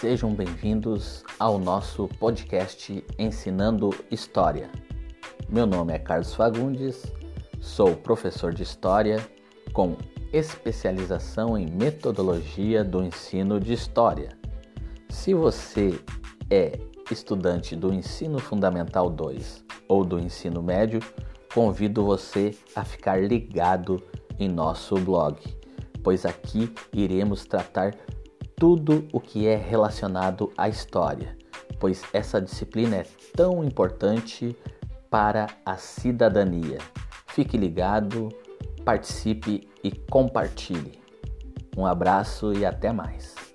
Sejam bem-vindos ao nosso podcast Ensinando História. Meu nome é Carlos Fagundes, sou professor de História com especialização em metodologia do ensino de História. Se você é estudante do Ensino Fundamental 2 ou do Ensino Médio, convido você a ficar ligado em nosso blog, pois aqui iremos tratar tudo o que é relacionado à história, pois essa disciplina é tão importante para a cidadania. Fique ligado, participe e compartilhe. Um abraço e até mais.